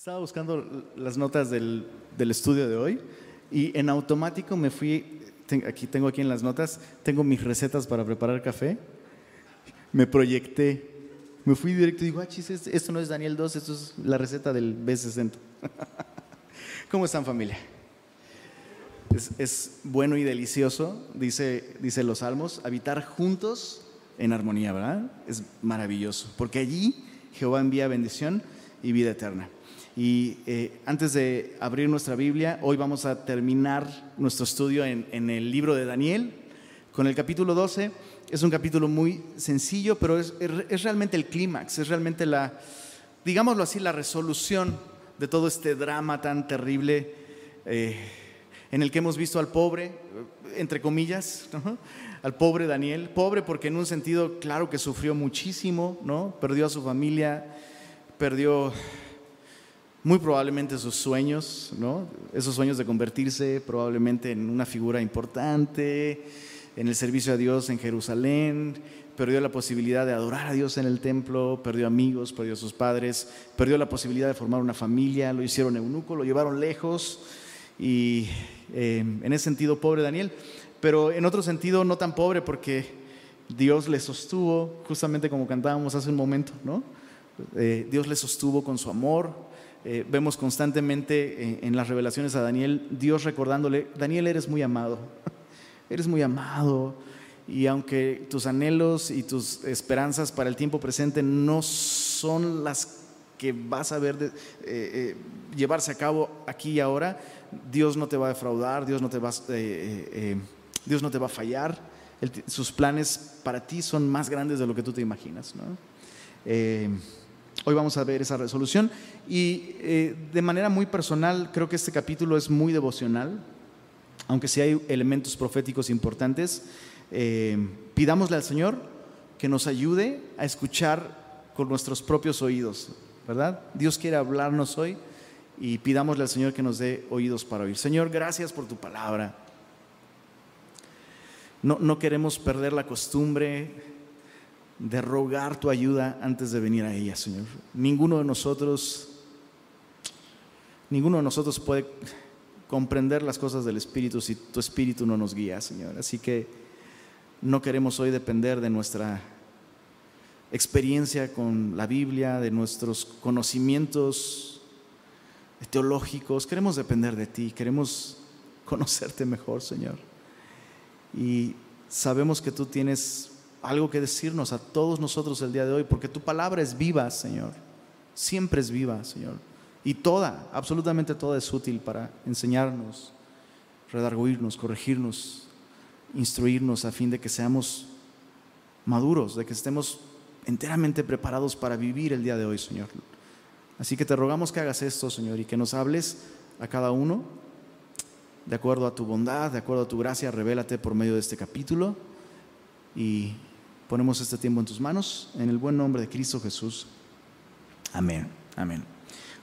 Estaba buscando las notas del, del estudio de hoy y en automático me fui, aquí tengo aquí en las notas, tengo mis recetas para preparar café, me proyecté, me fui directo y digo, ah, esto no es Daniel 2, esto es la receta del B60. ¿Cómo están familia? Es, es, bueno y delicioso, dice, dice los salmos, habitar juntos en armonía, ¿verdad? Es maravilloso, porque allí Jehová envía bendición y vida eterna. Y eh, antes de abrir nuestra Biblia, hoy vamos a terminar nuestro estudio en, el libro de Daniel con el capítulo 12. Es un capítulo muy sencillo, pero es, realmente el clímax, es realmente la, digámoslo así, la resolución de todo este drama tan terrible eh, en el que hemos visto al pobre, entre comillas, al pobre Daniel, pobre porque en un sentido claro que sufrió muchísimo, ¿no? Perdió a su familia, perdió muy probablemente sus sueños, ¿no? esos sueños de convertirse probablemente en una figura importante, en el servicio a Dios en Jerusalén, perdió la posibilidad de adorar a Dios en el templo, perdió amigos, perdió a sus padres, perdió la posibilidad de formar una familia, lo hicieron eunuco, lo llevaron lejos y eh, en ese sentido pobre Daniel, pero en otro sentido no tan pobre porque Dios le sostuvo, justamente como cantábamos hace un momento, ¿no? Eh, Dios le sostuvo con su amor, eh, vemos constantemente en, las revelaciones a Daniel, Dios recordándole, Daniel eres muy amado, eres muy amado, y aunque tus anhelos y tus esperanzas para el tiempo presente no son las que vas a ver eh, eh, llevarse a cabo aquí y ahora, Dios no te va a defraudar, Dios no te va, Dios no te va a fallar, sus planes para ti son más grandes de lo que tú te imaginas. ¿no? Hoy vamos a ver esa resolución y eh, de manera muy personal creo que este capítulo es muy devocional, aunque sí hay elementos proféticos importantes. Eh, pidámosle al Señor que nos ayude a escuchar con nuestros propios oídos, ¿verdad? Dios quiere hablarnos hoy y pidámosle al Señor que nos dé oídos para oír. Señor, gracias por tu palabra. No, no queremos perder la costumbre de rogar tu ayuda antes de venir a ella, Señor. Ninguno de nosotros, ninguno de nosotros puede comprender las cosas del Espíritu si tu Espíritu no nos guía, Señor. Así que no queremos hoy depender de nuestra experiencia con la Biblia, de nuestros conocimientos teológicos. Queremos depender de ti, queremos conocerte mejor, Señor. Y sabemos que tú tienes algo que decirnos a todos nosotros el día de hoy, porque tu palabra es viva, Señor. Siempre es viva, Señor. Y toda, absolutamente toda es útil para enseñarnos, redarguirnos, corregirnos, instruirnos a fin de que seamos maduros, de que estemos enteramente preparados para vivir el día de hoy, Señor. Así que te rogamos que hagas esto, Señor, y que nos hables a cada uno de acuerdo a tu bondad, de acuerdo a tu gracia, revélate por medio de este capítulo y Ponemos este tiempo en tus manos, en el buen nombre de Cristo Jesús. Amén, amén.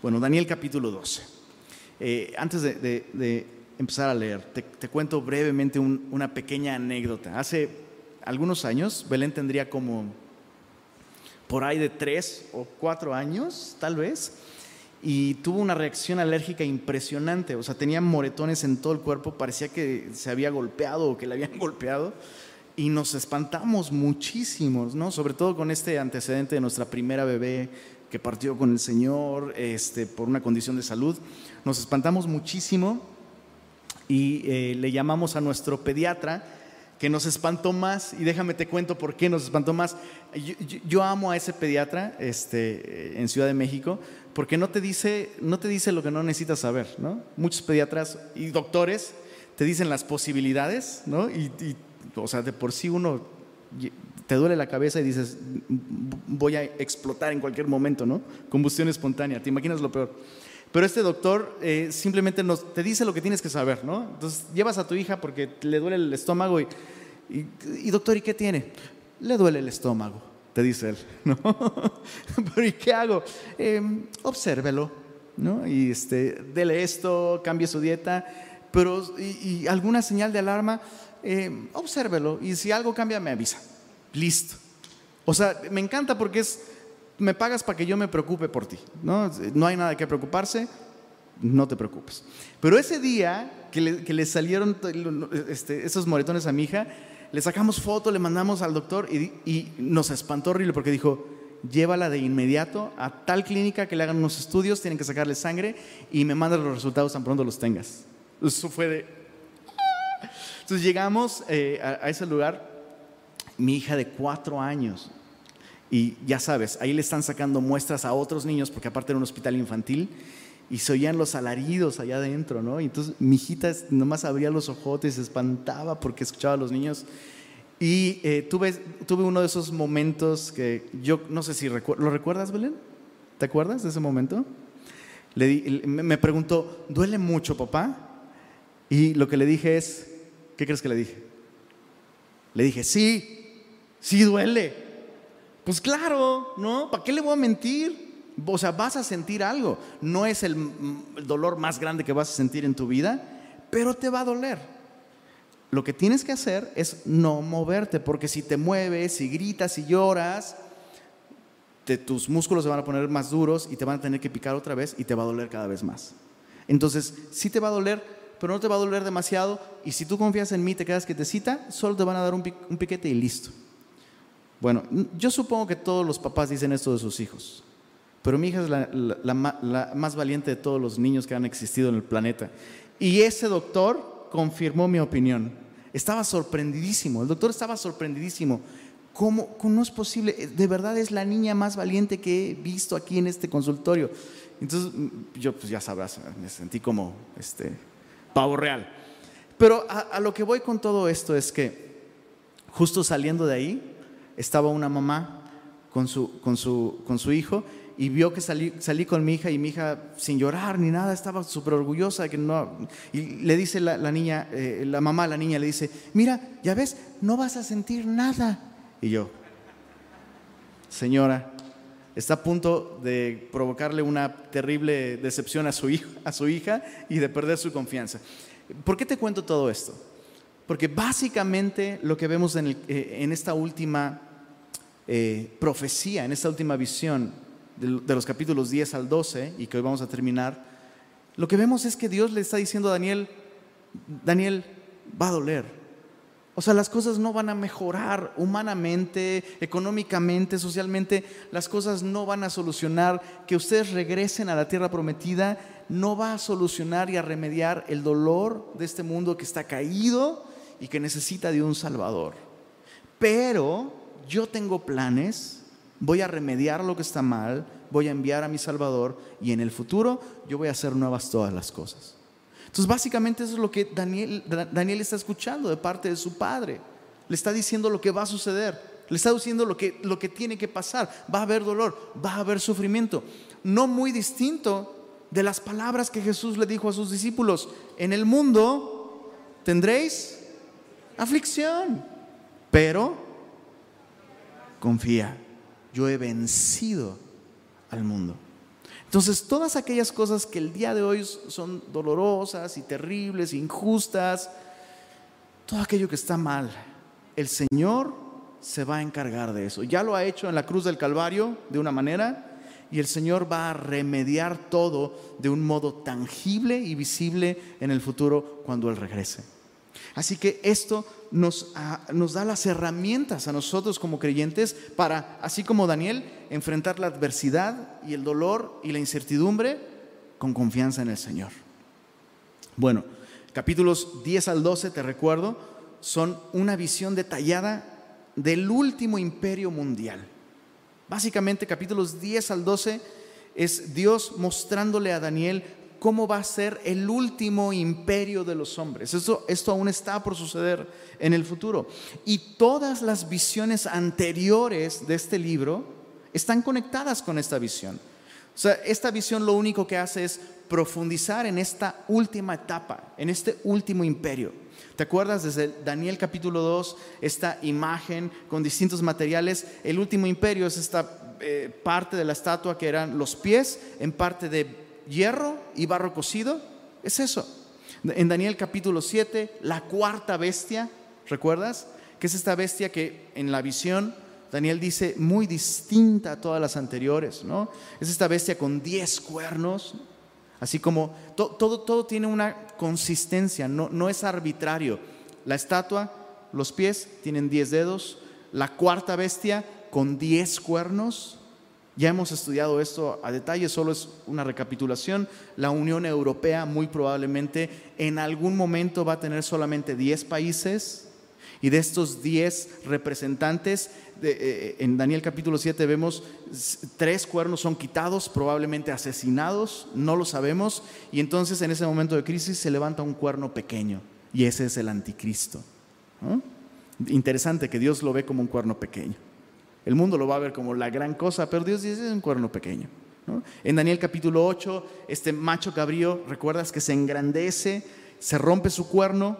Bueno, Daniel capítulo 12. Eh, antes de, empezar a leer, te, cuento brevemente una pequeña anécdota. Hace algunos años, Belén tendría como por ahí de tres o cuatro años, tal vez, y tuvo una reacción alérgica impresionante. O sea, tenía moretones en todo el cuerpo, parecía que se había golpeado o que le habían golpeado y nos espantamos muchísimo, ¿no? Sobre todo con este antecedente de nuestra primera bebé que partió con el Señor este, por una condición de salud. Nos espantamos muchísimo y eh, le llamamos a nuestro pediatra que nos espantó más, y déjame te cuento por qué nos espantó más. Yo, amo a ese pediatra este, en Ciudad de México, porque no te, dice, no te dice lo que no necesitas saber, ¿no? Muchos pediatras y doctores te dicen las posibilidades, ¿no? Y, y o sea, de por sí uno te duele la cabeza y dices, voy a explotar en cualquier momento, ¿no? Combustión espontánea, te imaginas lo peor. Pero este doctor eh, simplemente nos, te dice lo que tienes que saber, ¿no? Entonces llevas a tu hija porque le duele el estómago y, y, doctor, ¿y qué tiene? Le duele el estómago, te dice él, ¿no? Pero ¿y qué hago? Eh, obsérvelo, ¿no? Y este, dele esto, cambie su dieta, pero y, y alguna señal de alarma, eh, obsérvelo y si algo cambia me avisa. Listo. O sea, me encanta porque es me pagas para que yo me preocupe por ti. No, no hay nada que preocuparse, no te preocupes. Pero ese día que le, salieron este, esos moretones a mi hija, le sacamos foto, le mandamos al doctor y, y nos espantó horrible porque dijo, llévala de inmediato a tal clínica que le hagan unos estudios, tienen que sacarle sangre y me mandan los resultados tan pronto los tengas. Eso fue de... Entonces llegamos eh, a, ese lugar, mi hija de cuatro años, y ya sabes, ahí le están sacando muestras a otros niños, porque aparte era un hospital infantil, y se oían los alaridos allá adentro, ¿no? Y entonces mi hijita nomás abría los ojotes, se espantaba porque escuchaba a los niños y eh, tuve, tuve uno de esos momentos que yo no sé si. ¿Lo recuerdas, Belén? ¿Te acuerdas de ese momento? Le me preguntó, ¿duele mucho, papá? Y lo que le dije es, ¿qué crees que le dije? Le dije, sí, sí duele. Pues claro, ¿no? ¿Para qué le voy a mentir? O sea, vas a sentir algo. No es el dolor más grande que vas a sentir en tu vida, pero te va a doler. Lo que tienes que hacer es no moverte, porque si te mueves, si gritas, si lloras, tus músculos se van a poner más duros y te van a tener que picar otra vez y te va a doler cada vez más. Entonces, sí te va a doler, pero no te va a doler demasiado. Y si tú confías en mí, te quedas que te cita, solo te van a dar un, piquete y listo. Bueno, yo supongo que todos los papás dicen esto de sus hijos, pero mi hija es la más valiente de todos los niños que han existido en el planeta. Y ese doctor confirmó mi opinión. Estaba sorprendidísimo, el doctor estaba sorprendidísimo. ¿Cómo, no es posible? De verdad es la niña más valiente que he visto aquí en este consultorio. Entonces, yo, pues ya sabrás, me sentí como este pavo real. Pero a, a lo que voy con todo esto es que justo saliendo de ahí, estaba una mamá con su, con su, con su hijo y vio que salí, salí con mi hija y mi hija sin llorar ni nada, estaba súper orgullosa. Que no, y le dice la, niña, eh, la mamá la niña le dice, mira, ya ves, no vas a sentir nada. Y yo, señora, está a punto de provocarle una terrible decepción a su, hijo, a su hija y de perder su confianza. ¿Por qué te cuento todo esto? Porque básicamente lo que vemos en, eh, esta última eh, profecía, en esta última visión, de los capítulos 10 al 12 y que hoy vamos a terminar, lo que vemos es que Dios le está diciendo a Daniel, Daniel, va a doler. O sea, las cosas no van a mejorar humanamente, económicamente, socialmente, las cosas no van a solucionar. Que ustedes regresen a la tierra prometida no va a solucionar y a remediar el dolor de este mundo que está caído y que necesita de un Salvador. Pero yo tengo planes voy a remediar lo que está mal, voy a enviar a mi Salvador y en el futuro yo voy a hacer nuevas todas las cosas. Entonces básicamente eso es lo que Daniel, Daniel está escuchando de parte de su padre. Le está diciendo lo que va a suceder. Le está diciendo lo que, lo que tiene que pasar. Va a haber dolor, va a haber sufrimiento. No muy distinto de las palabras que Jesús le dijo a sus discípulos. En el mundo tendréis aflicción, pero confía yo he vencido al mundo. Entonces, todas aquellas cosas que el día de hoy son dolorosas y terribles, injustas, todo aquello que está mal, el Señor se va a encargar de eso. Ya lo ha hecho en la cruz del Calvario de una manera y el Señor va a remediar todo de un modo tangible y visible en el futuro cuando Él regrese. Así que esto nos, ah, nos, da las herramientas a nosotros como creyentes para, así como Daniel, enfrentar la adversidad y el dolor y la incertidumbre con confianza en el Señor. Bueno, capítulos 10 al 12, te recuerdo, son una visión detallada del último imperio mundial. Básicamente capítulos 10 al 12 es Dios mostrándole a Daniel cómo va a ser el último imperio de los hombres. Esto, esto aún está por suceder en el futuro. Y todas las visiones anteriores de este libro están conectadas con esta visión. O sea, esta visión lo único que hace es profundizar en esta última etapa, en este último imperio. ¿Te acuerdas desde Daniel capítulo 2, esta imagen con distintos materiales? El último imperio es esta eh, parte de la estatua que eran los pies en parte de hierro y barro cocido, es eso. En Daniel capítulo 7, la cuarta bestia, ¿recuerdas? Que es esta bestia que en la visión Daniel dice, muy distinta a todas las anteriores, ¿no? Es esta bestia con diez cuernos, así como todo, todo tiene una consistencia, no, no es arbitrario. La estatua, los pies tienen diez dedos, la cuarta bestia con diez cuernos, ya hemos estudiado esto a detalle, solo es una recapitulación. La Unión Europea muy probablemente en algún momento va a tener solamente 10 países y de estos 10 representantes, eh, en Daniel capítulo 7 vemos tres cuernos son quitados, probablemente asesinados, no lo sabemos, y entonces en ese momento de crisis se levanta un cuerno pequeño y ese es el anticristo. Interesante que Dios lo ve como un cuerno pequeño. El mundo lo va a ver como la gran cosa, pero Dios dice es un cuerno pequeño. En Daniel capítulo 8, este macho cabrío, recuerdas que se engrandece, se rompe su cuerno.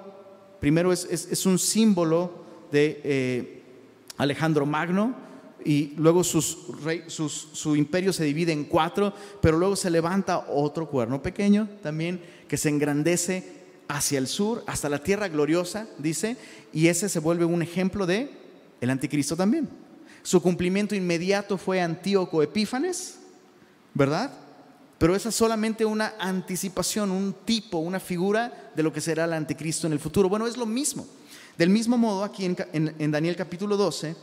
Primero es, un símbolo de eh, Alejandro Magno y luego su imperio se divide en cuatro, pero luego se levanta otro cuerno pequeño también que se engrandece hacia el sur, hasta la tierra gloriosa, dice, y ese se vuelve un ejemplo de el anticristo también. Su cumplimiento inmediato fue Antíoco Epífanes, ¿verdad? Pero esa es solamente una anticipación, un tipo, una figura de lo que será el anticristo en el futuro. Bueno, es lo mismo. Del mismo modo, aquí en, Daniel capítulo 12,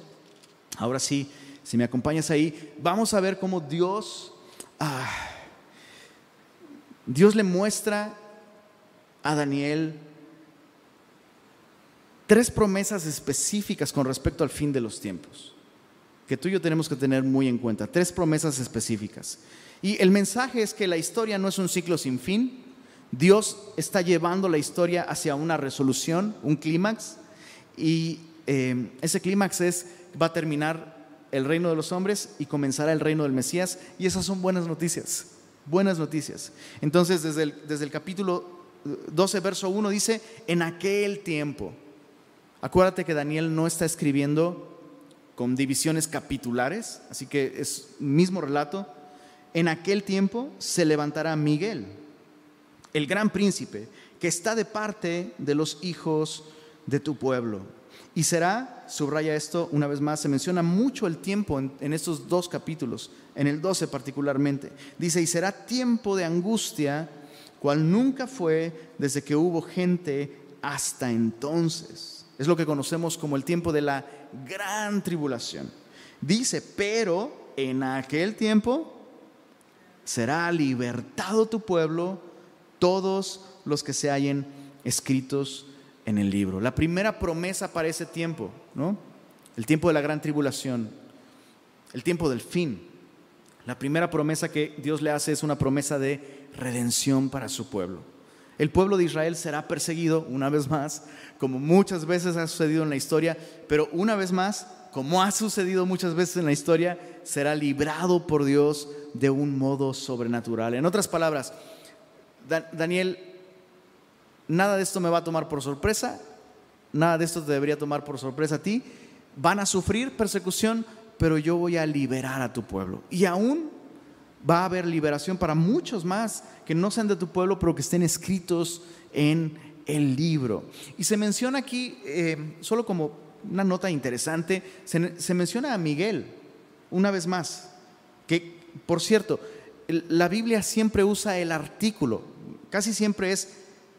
ahora sí, si me acompañas ahí, vamos a ver cómo Dios, ah, Dios le muestra a Daniel tres promesas específicas con respecto al fin de los tiempos que tú y yo tenemos que tener muy en cuenta. Tres promesas específicas. Y el mensaje es que la historia no es un ciclo sin fin. Dios está llevando la historia hacia una resolución, un clímax. Y eh, ese clímax es, va a terminar el reino de los hombres y comenzará el reino del Mesías. Y esas son buenas noticias. Buenas noticias. Entonces, desde el, desde el capítulo 12, verso 1 dice, en aquel tiempo. Acuérdate que Daniel no está escribiendo con divisiones capitulares, así que es mismo relato. En aquel tiempo se levantará Miguel, el gran príncipe, que está de parte de los hijos de tu pueblo. Y será, subraya esto una vez más, se menciona mucho el tiempo en, en, estos dos capítulos, en el 12 particularmente. Dice, y será tiempo de angustia, cual nunca fue desde que hubo gente hasta entonces. Es lo que conocemos como el tiempo de la gran tribulación. Dice, pero en aquel tiempo será libertado tu pueblo, todos los que se hallen escritos en el libro. La primera promesa para ese tiempo, ¿no? El tiempo de la gran tribulación, el tiempo del fin. La primera promesa que Dios le hace es una promesa de redención para su pueblo. El pueblo de Israel será perseguido una vez más, como muchas veces ha sucedido en la historia, pero una vez más, como ha sucedido muchas veces en la historia, será librado por Dios de un modo sobrenatural. En otras palabras, Daniel, nada de esto me va a tomar por sorpresa, nada de esto te debería tomar por sorpresa a ti. Van a sufrir persecución, pero yo voy a liberar a tu pueblo. Y aún va a haber liberación para muchos más que no sean de tu pueblo, pero que estén escritos en el libro. Y se menciona aquí, eh, solo como una nota interesante, se, menciona a Miguel, una vez más, que por cierto, la Biblia siempre usa el artículo, casi siempre es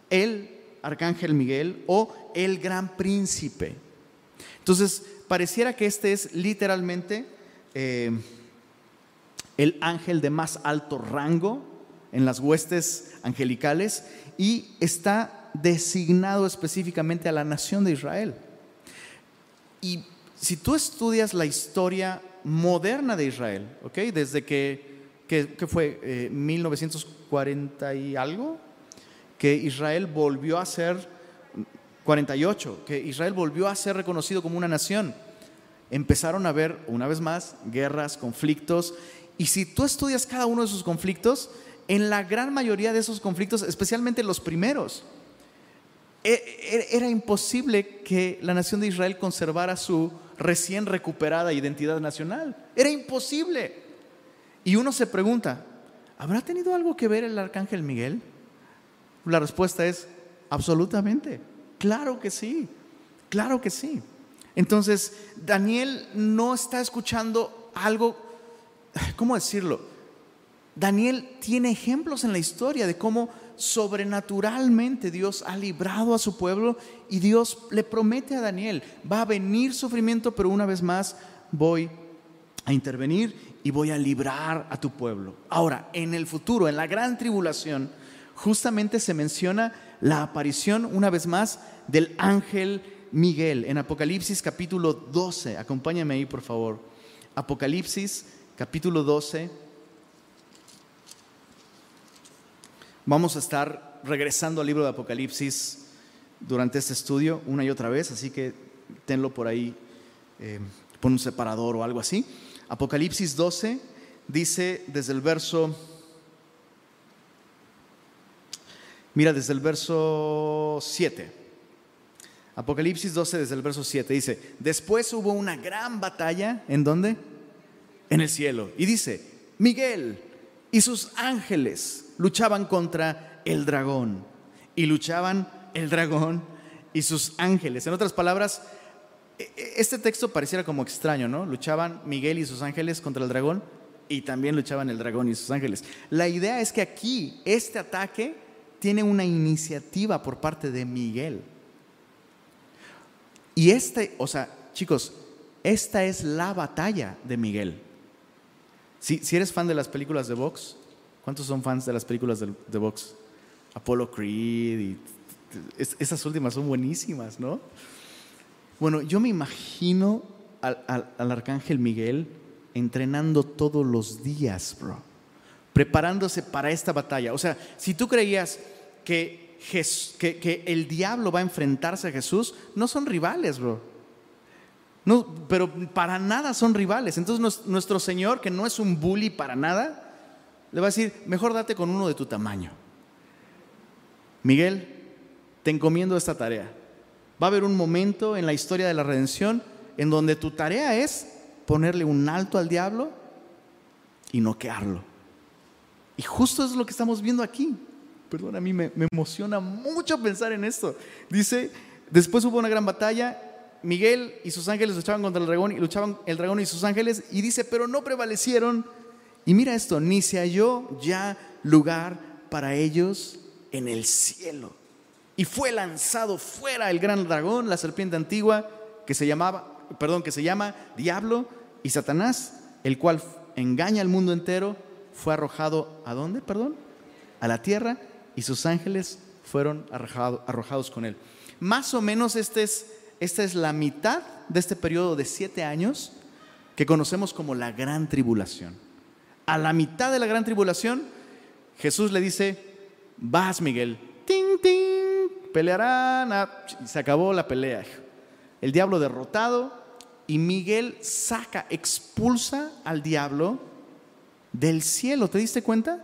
el arcángel Miguel o el gran príncipe. Entonces, pareciera que este es literalmente eh, el ángel de más alto rango en las huestes angelicales y está designado específicamente a la nación de Israel. Y si tú estudias la historia moderna de Israel, ¿ok? Desde que, que, fue 1940 eh, y algo, que Israel volvió a ser, 48, que Israel volvió a ser reconocido como una nación, empezaron a haber, una vez más, guerras, conflictos, y si tú estudias cada uno de esos conflictos, en la gran mayoría de esos conflictos, especialmente los primeros, e, e, era imposible que la nación de Israel conservara su recién recuperada identidad nacional. Era imposible. Y uno se pregunta, ¿habrá tenido algo que ver el arcángel Miguel? La respuesta es absolutamente. Claro que sí, claro que sí. Entonces, Daniel no está escuchando algo, ¿cómo decirlo? Daniel tiene ejemplos en la historia de cómo sobrenaturalmente Dios ha librado a su pueblo y Dios le promete a Daniel, va a venir sufrimiento, pero una vez más voy a intervenir y voy a librar a tu pueblo. Ahora, en el futuro, en la gran tribulación, justamente se menciona la aparición una vez más del ángel Miguel en Apocalipsis capítulo 12. Acompáñame ahí, por favor. Apocalipsis capítulo 12. Vamos a estar regresando al libro de Apocalipsis durante este estudio una y otra vez, así que tenlo por ahí, eh, pon un separador o algo así. Apocalipsis 12 dice desde el verso, mira, desde el verso 7. Apocalipsis 12 desde el verso 7 dice, después hubo una gran batalla, ¿en dónde? En el cielo. Y dice, Miguel y sus ángeles luchaban contra el dragón. Y luchaban el dragón y sus ángeles. En otras palabras, e, e, este texto pareciera como extraño, ¿no? Luchaban Miguel y sus ángeles contra el dragón y también luchaban el dragón y sus ángeles. La idea es que aquí este ataque tiene una iniciativa por parte de Miguel. Y este, o sea, chicos, esta es la batalla de Miguel. Si, eres fan de las películas de box, ¿cuántos son fans de las películas de, de box? Apollo Creed y esas últimas son buenísimas, ¿no? Bueno, yo me imagino al, arcángel Miguel entrenando todos los días, bro, preparándose para esta batalla. O sea, si tú creías que, el diablo va a enfrentarse a Jesús, no son rivales, bro. No, pero para nada son rivales. Entonces nuestro Señor, que no es un bully para nada, le va a decir, mejor date con uno de tu tamaño. Miguel, te encomiendo esta tarea. Va a haber un momento en la historia de la redención en donde tu tarea es ponerle un alto al diablo y noquearlo. Y justo es lo que estamos viendo aquí perdón, a mí me, emociona mucho pensar en esto. Dice, después hubo una gran batalla, Miguel y sus ángeles luchaban contra el dragón y luchaban el dragón y sus ángeles y dice, pero no prevalecieron. Y mira esto, ni se halló ya lugar para ellos en el cielo. Y fue lanzado fuera el gran dragón, la serpiente antigua, que se llamaba, perdón, que se llama Diablo y Satanás, el cual engaña al mundo entero, fue arrojado a dónde, perdón? A la tierra y sus ángeles fueron arrojados con él. Más o menos este es, esta es la mitad de este periodo de siete años que conocemos como la gran tribulación. A la mitad de la gran tribulación, Jesús le dice, vas Miguel, ting, ting, pelearán, ah, y se acabó la pelea. El diablo derrotado y Miguel saca, expulsa al diablo del cielo. ¿Te diste cuenta?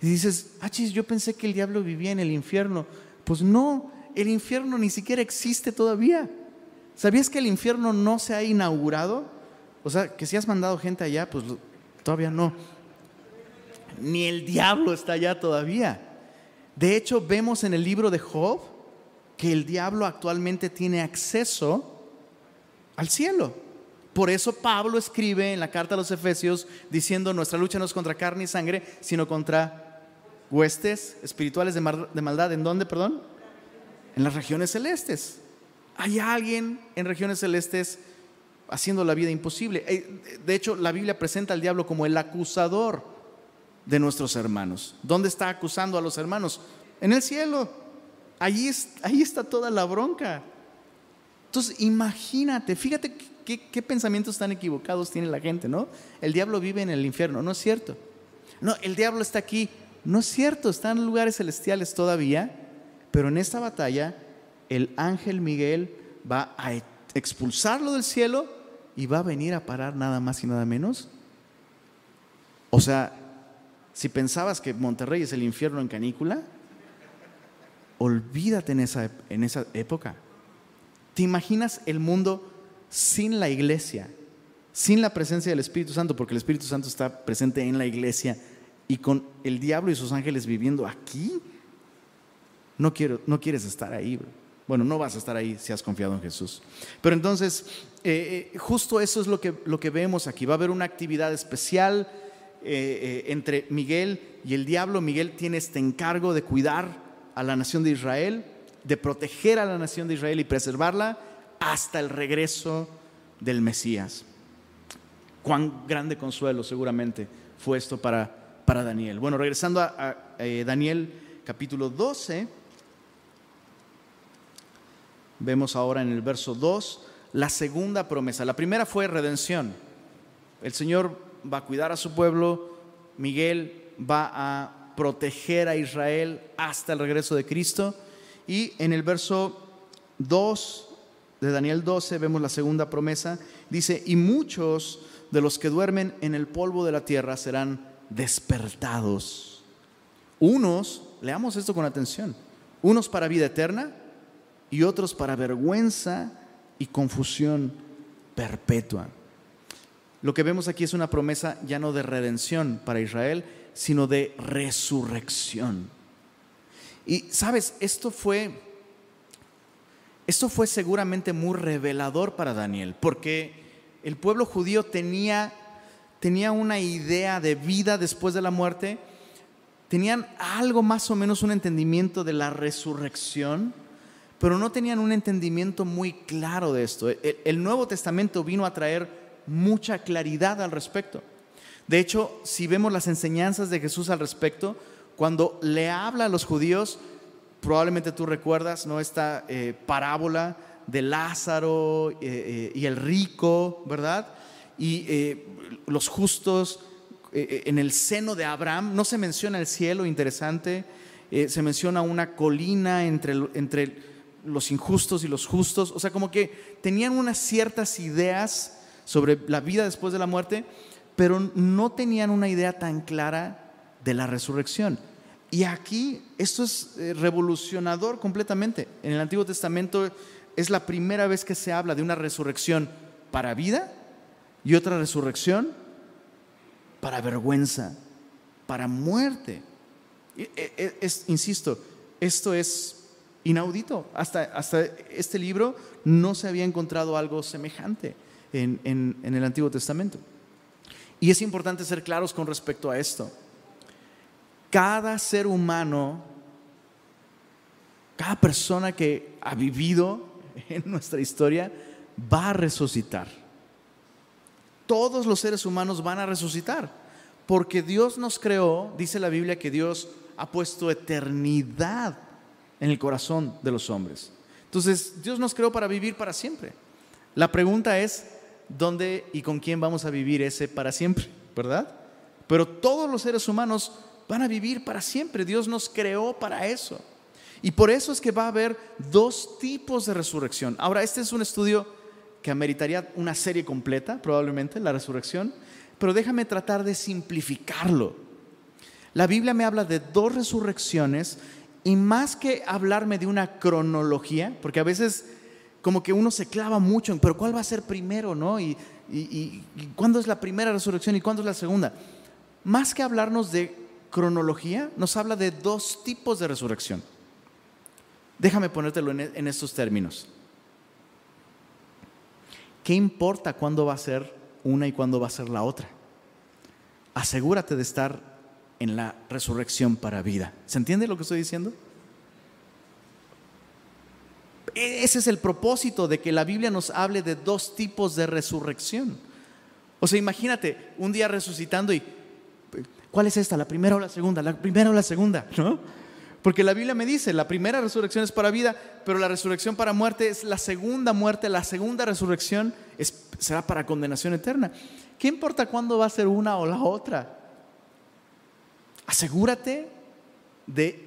Y dices, ah, yo pensé que el diablo vivía en el infierno. Pues no, el infierno ni siquiera existe todavía. ¿Sabías que el infierno no se ha inaugurado? O sea, que si has mandado gente allá, pues todavía no. Ni el diablo está allá todavía. De hecho, vemos en el libro de Job que el diablo actualmente tiene acceso al cielo. Por eso Pablo escribe en la carta a los Efesios diciendo, nuestra lucha no es contra carne y sangre, sino contra huestes espirituales de, maldad. ¿En dónde, perdón? En las regiones celestes. Hay alguien en regiones celestes haciendo la vida imposible. Eh, de hecho, la Biblia presenta al diablo como el acusador de nuestros hermanos. ¿Dónde está acusando a los hermanos? En el cielo. Ahí está toda la bronca. Entonces, imagínate, fíjate qué, qué, pensamientos tan equivocados tiene la gente, ¿no? El diablo vive en el infierno, no es cierto. No, el diablo está aquí no es cierto, están en lugares celestiales todavía, pero en esta batalla el ángel Miguel va a expulsarlo del cielo y va a venir a parar nada más y nada menos. O sea, si pensabas que Monterrey es el infierno en canícula, olvídate en esa, en esa época. ¿Te imaginas el mundo sin la iglesia, sin la presencia del Espíritu Santo? Porque el Espíritu Santo está presente en la iglesia y con el diablo y sus ángeles viviendo aquí, no, quiero, no quieres estar ahí. Bueno, no vas a estar ahí si has confiado en Jesús. Pero entonces, eh, eh, justo eso es lo que, lo que vemos aquí. Va a haber una actividad especial eh, entre Miguel y el diablo. Miguel tiene este encargo de cuidar a la nación de Israel, de proteger a la nación de Israel y preservarla hasta el regreso del Mesías. Cuán grande consuelo seguramente fue esto para, para Daniel. Bueno, regresando a, Daniel capítulo 12, vemos ahora en el verso 2 la segunda promesa. La primera fue redención. El Señor va a cuidar a su pueblo, Miguel va a proteger a Israel hasta el regreso de Cristo. Y en el verso 2 de Daniel 12 vemos la segunda promesa. Dice, y muchos de los que duermen en el polvo de la tierra serán despertados. Unos, leamos esto con atención, unos para vida eterna y otros para vergüenza y confusión perpetua. Lo que vemos aquí es una promesa ya no de redención para Israel, sino de resurrección. Y sabes, esto fue esto fue seguramente muy revelador para Daniel, porque el pueblo judío tenía, tenía una idea de vida después de la muerte, tenían algo más o menos un entendimiento de la resurrección, pero no tenían un entendimiento muy claro de esto. El, Nuevo Testamento vino a traer mucha claridad al respecto. De hecho, si vemos las enseñanzas de Jesús al respecto, cuando le habla a los judíos, probablemente tú recuerdas, ¿no? Esta eh, parábola de Lázaro eh, eh, y el rico, ¿verdad? Y los justos en el seno de Abraham, no se menciona el cielo, interesante, se menciona una colina entre, entre los injustos y los justos, o sea, como que tenían unas ciertas ideas sobre la vida después de la muerte, pero no tenían una idea tan clara de la resurrección. Y aquí esto es revolucionador completamente. En el Antiguo Testamento es la primera vez que se habla de una resurrección para vida y otra resurrección para vergüenza, para muerte. E, e, es, insisto, esto es inaudito. Hasta, hasta este libro no se había encontrado algo semejante en, en el Antiguo Testamento. Y es importante ser claros con respecto a esto. Cada ser humano, cada persona que ha vivido en nuestra historia va a resucitar. Todos los seres humanos van a resucitar, porque Dios nos creó, dice la Biblia que Dios ha puesto eternidad en el corazón de los hombres. Entonces, Dios nos creó para vivir para siempre. La pregunta es, ¿dónde y con quién vamos a vivir ese para siempre? ¿Verdad? Pero todos los seres humanos van a vivir para siempre. Dios nos creó para eso. Y por eso es que va a haber dos tipos de resurrección. Ahora, este es un estudio que ameritaría una serie completa, probablemente, la resurrección, pero déjame tratar de simplificarlo. La Biblia me habla de dos resurrecciones y más que hablarme de una cronología, porque a veces como que uno se clava mucho en, pero ¿cuál va a ser primero, no? Y, cuándo es la primera resurrección y cuándo es la segunda. Más que hablarnos de cronología, nos habla de dos tipos de resurrección. Déjame ponértelo e, en, estos términos. ¿Qué importa cuándo va a ser una y cuándo va a ser la otra? Asegúrate de estar en la resurrección para vida. ¿Se entiende lo que estoy diciendo? E, ese es el propósito de que la Biblia nos hable de dos tipos de resurrección. O sea, imagínate un día resucitando y ¿cuál es esta? ¿La primera o la segunda? ¿La primera o la segunda? ¿No? Porque la Biblia me dice, la primera resurrección es para vida, pero la resurrección para muerte es la segunda muerte, la segunda resurrección será para condenación eterna. ¿Qué importa cuándo va a ser una o la otra? Asegúrate de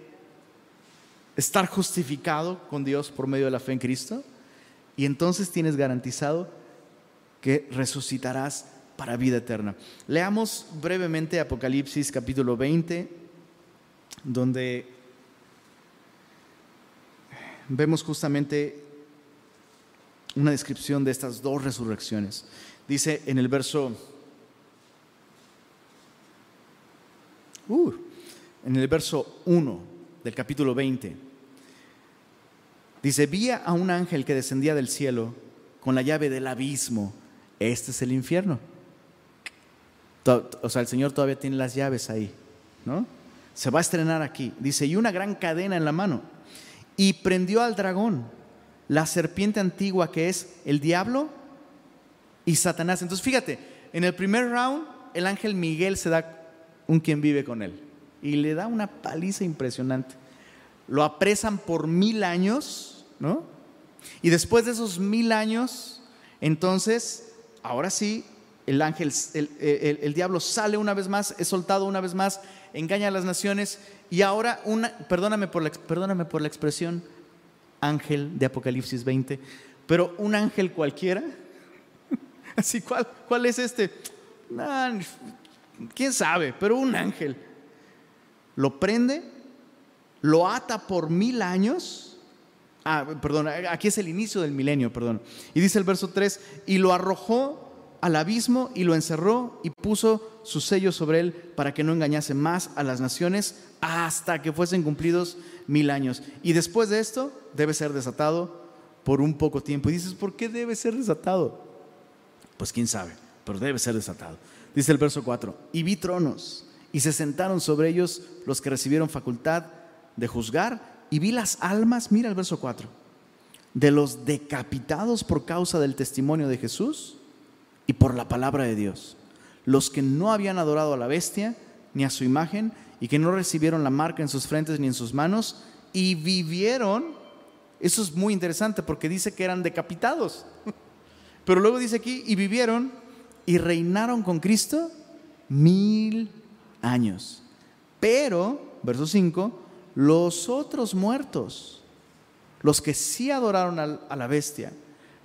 estar justificado con Dios por medio de la fe en Cristo y entonces tienes garantizado que resucitarás para vida eterna. Leamos brevemente Apocalipsis capítulo 20, donde vemos justamente una descripción de estas dos resurrecciones. Dice en el verso, uh, en el verso 1 del capítulo 20, Dice, vi a un ángel que descendía del cielo con la llave del abismo. Este es el infierno. O sea, el Señor todavía tiene las llaves ahí, ¿no? Se va a estrenar aquí. Dice, y una gran cadena en la mano. Y prendió al dragón, la serpiente antigua que es el diablo y Satanás. Entonces, fíjate, en el primer round, el ángel Miguel se da un quien vive con él. Y le da una paliza impresionante. Lo apresan por mil años ¿no? Y después de esos mil años, entonces, ahora sí, el ángel, el, diablo sale una vez más, es soltado una vez más, engaña a las naciones y ahora una, perdóname por la, perdóname por la expresión, ángel de Apocalipsis 20, pero un ángel cualquiera, así, ¿cuál, cuál es este? ¿Quién sabe? Pero un ángel. Lo prende, lo ata por mil años Ah, perdón, aquí es el inicio del milenio, perdón. Y dice el verso 3, y lo arrojó al abismo y lo encerró y puso su sello sobre él para que no engañase más a las naciones hasta que fuesen cumplidos mil años. Y después de esto debe ser desatado por un poco tiempo. Y dices, ¿por qué debe ser desatado? Pues quién sabe, pero debe ser desatado. Dice el verso 4, y vi tronos y se sentaron sobre ellos los que recibieron facultad de juzgar y vi las almas, mira el verso 4, de los decapitados por causa del testimonio de Jesús y por la palabra de Dios, los que no habían adorado a la bestia ni a su imagen y que no recibieron la marca en sus frentes ni en sus manos y vivieron, eso es muy interesante porque dice que eran decapitados, pero luego dice aquí, y vivieron y reinaron con Cristo mil años. Pero, verso 5, los otros muertos, los que sí adoraron a la bestia,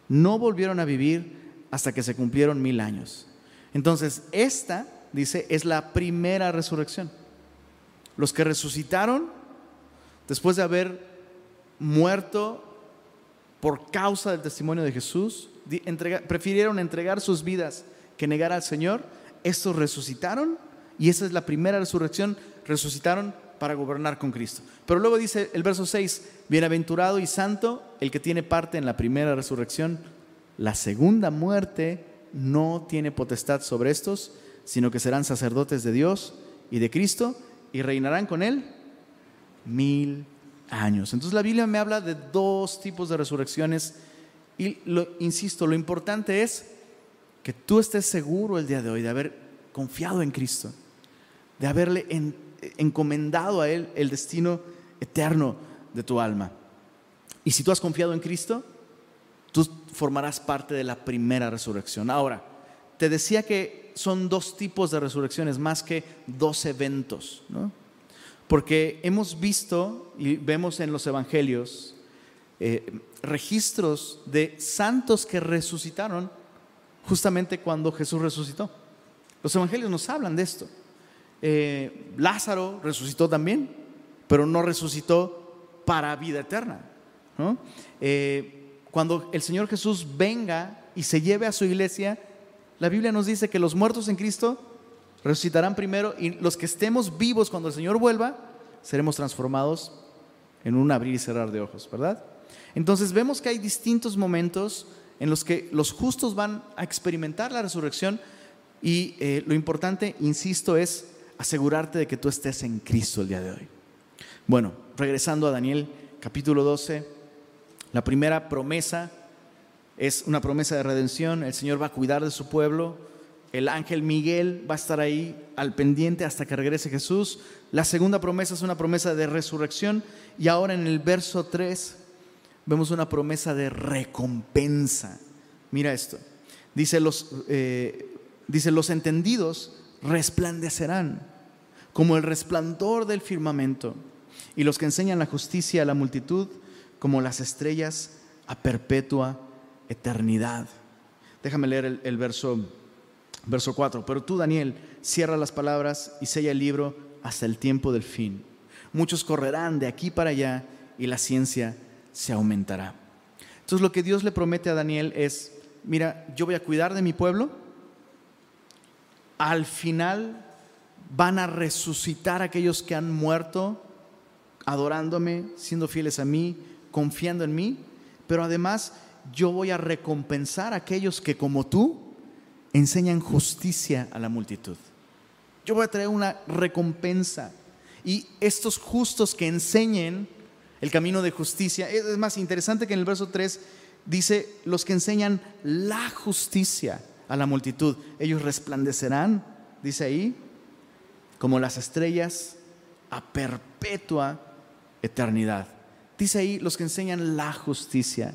no volvieron a vivir hasta que se cumplieron mil años. Entonces, esta, dice, es la primera resurrección. Los que resucitaron después de haber muerto por causa del testimonio de Jesús, prefirieron entregar sus vidas que negar al Señor, estos resucitaron y esa es la primera resurrección, resucitaron para gobernar con Cristo. Pero luego dice el verso 6, bienaventurado y santo el que tiene parte en la primera resurrección. La segunda muerte no tiene potestad sobre estos, sino que serán sacerdotes de Dios y de Cristo y reinarán con él mil años. Entonces la Biblia me habla de dos tipos de resurrecciones y lo, insisto, lo importante es que tú estés seguro el día de hoy de haber confiado en Cristo, de haberle en, encomendado a Él el destino eterno de tu alma. Y si tú has confiado en Cristo, tú formarás parte de la primera resurrección. Ahora, te decía que son dos tipos de resurrecciones más que dos eventos, ¿no? Porque hemos visto y vemos en los evangelios eh, registros de santos que resucitaron justamente cuando Jesús resucitó. Los evangelios nos hablan de esto. Eh, Lázaro resucitó también, pero no resucitó para vida eterna. Eh, cuando el Señor Jesús venga y se lleve a su iglesia, la Biblia nos dice que los muertos en Cristo resucitarán primero y los que estemos vivos cuando el Señor vuelva, seremos transformados en un abrir y cerrar de ojos, ¿verdad? Entonces vemos que hay distintos momentos en los que los justos van a experimentar la resurrección y eh, lo importante, insisto, es asegurarte de que tú estés en Cristo el día de hoy. Bueno, regresando a Daniel capítulo 12, la primera promesa es una promesa de redención, el Señor va a cuidar de su pueblo, el ángel Miguel va a estar ahí al pendiente hasta que regrese Jesús. La segunda promesa es una promesa de resurrección y ahora en el verso 3 vemos una promesa de recompensa. Mira esto, dice los, eh, dice los entendidos resplandecerán como el resplandor del firmamento, y los que enseñan la justicia a la multitud como las estrellas a perpetua eternidad. Déjame leer el, verso, verso 4. Pero tú, Daniel, cierra las palabras y sella el libro hasta el tiempo del fin. Muchos correrán de aquí para allá y la ciencia se aumentará. Entonces lo que Dios le promete a Daniel es, mira, yo voy a cuidar de mi pueblo, al final van a resucitar aquellos que han muerto adorándome, siendo fieles a mí, confiando en mí, pero además yo voy a recompensar a aquellos que como tú enseñan justicia a la multitud. Yo voy a traer una recompensa. Y estos justos que enseñen el camino de justicia, es más interesante que en el verso 3 dice, los que enseñan la justicia a la multitud, ellos resplandecerán, dice ahí, como las estrellas a perpetua eternidad. Dice ahí los que enseñan la justicia.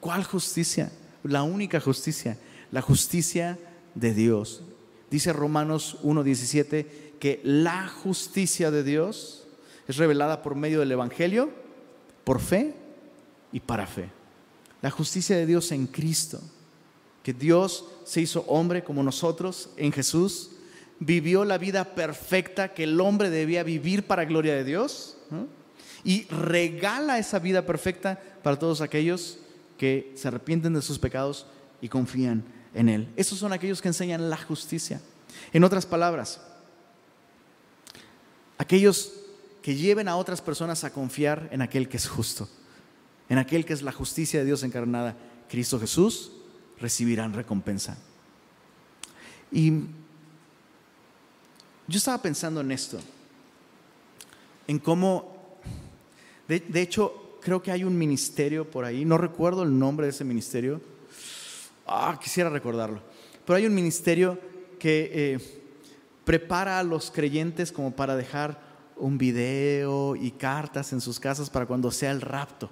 ¿Cuál justicia? La única justicia, la justicia de Dios. Dice Romanos 1.17 que la justicia de Dios es revelada por medio del Evangelio, por fe y para fe. La justicia de Dios en Cristo, que Dios se hizo hombre como nosotros en Jesús, vivió la vida perfecta que el hombre debía vivir para gloria de Dios y regala esa vida perfecta para todos aquellos que se arrepienten de sus pecados y confían en Él. Esos son aquellos que enseñan la justicia. En otras palabras, aquellos que lleven a otras personas a confiar en aquel que es justo, en aquel que es la justicia de Dios encarnada, Cristo Jesús, recibirán recompensa. Y yo estaba pensando en esto, en cómo, de, hecho, creo que hay un ministerio por ahí, no recuerdo el nombre de ese ministerio, ah, quisiera recordarlo, pero hay un ministerio que eh, prepara a los creyentes como para dejar un video y cartas en sus casas para cuando sea el rapto.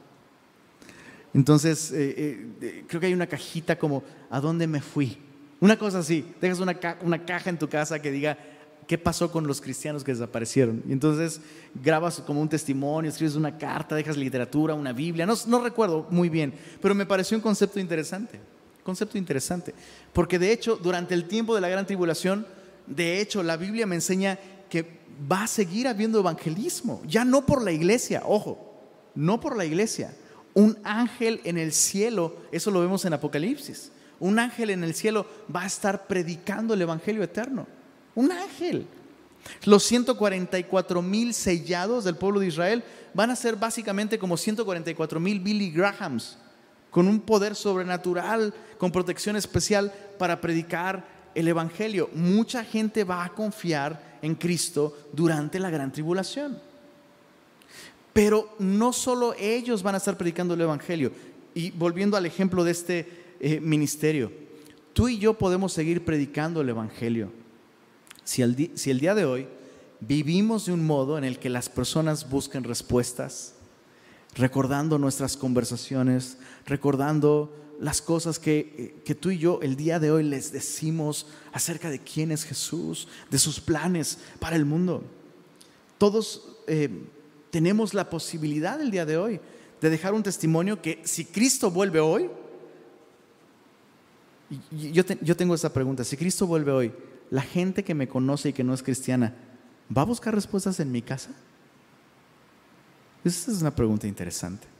Entonces, eh, eh, creo que hay una cajita como, ¿a dónde me fui? Una cosa así, dejas una, una caja en tu casa que diga, qué pasó con los cristianos que desaparecieron. Y entonces grabas como un testimonio, escribes una carta, dejas literatura, una Biblia, no, no recuerdo muy bien, pero me pareció un concepto interesante, concepto interesante, porque de hecho durante el tiempo de la gran tribulación, de hecho la Biblia me enseña que va a seguir habiendo evangelismo, ya no por la iglesia, ojo, no por la iglesia, un ángel en el cielo, eso lo vemos en Apocalipsis, un ángel en el cielo va a estar predicando el evangelio eterno. Un ángel. Los 144 mil sellados del pueblo de Israel van a ser básicamente como 144 mil Billy Grahams, con un poder sobrenatural, con protección especial para predicar el Evangelio. Mucha gente va a confiar en Cristo durante la gran tribulación. Pero no solo ellos van a estar predicando el Evangelio. Y volviendo al ejemplo de este eh, ministerio, tú y yo podemos seguir predicando el Evangelio si el, día de hoy vivimos de un modo en el que las personas busquen respuestas, recordando nuestras conversaciones, recordando las cosas que, tú y yo el día de hoy les decimos acerca de quién es Jesús, de sus planes para el mundo. Todos eh, tenemos la posibilidad el día de hoy de dejar un testimonio que si Cristo vuelve hoy, yo, yo tengo esa pregunta, si Cristo vuelve hoy, la gente que me conoce y que no es cristiana, ¿va a buscar respuestas en mi casa? Esa es una pregunta interesante.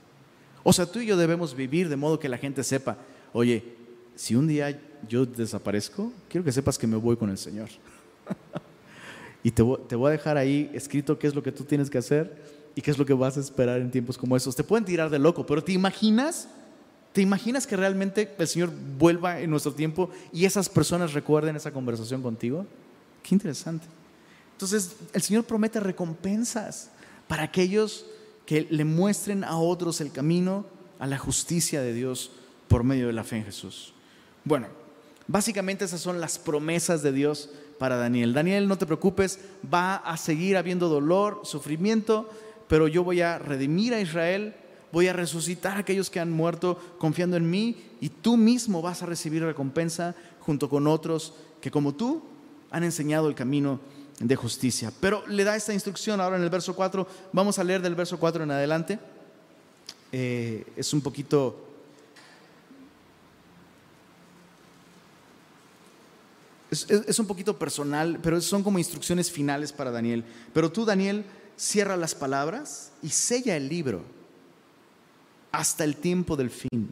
O sea, tú y yo debemos vivir de modo que la gente sepa, oye, si un día yo desaparezco, quiero que sepas que me voy con el Señor. y te voy, a dejar ahí escrito qué es lo que tú tienes que hacer y qué es lo que vas a esperar en tiempos como esos. Te pueden tirar de loco, pero ¿te imaginas ¿Te imaginas que realmente el Señor vuelva en nuestro tiempo y esas personas recuerden esa conversación contigo? Qué interesante. Entonces, el Señor promete recompensas para aquellos que le muestren a otros el camino a la justicia de Dios por medio de la fe en Jesús. Bueno, básicamente esas son las promesas de Dios para Daniel. Daniel, no te preocupes, va a seguir habiendo dolor, sufrimiento, pero yo voy a redimir a Israel voy a resucitar a aquellos que han muerto confiando en mí y tú mismo vas a recibir recompensa junto con otros que como tú han enseñado el camino de justicia. Pero le da esta instrucción ahora en el verso 4, vamos a leer del verso 4 en adelante. Eh, es un poquito... es, un poquito personal, pero son como instrucciones finales para Daniel. Pero tú, Daniel, cierra las palabras y sella el libro hasta el tiempo del fin.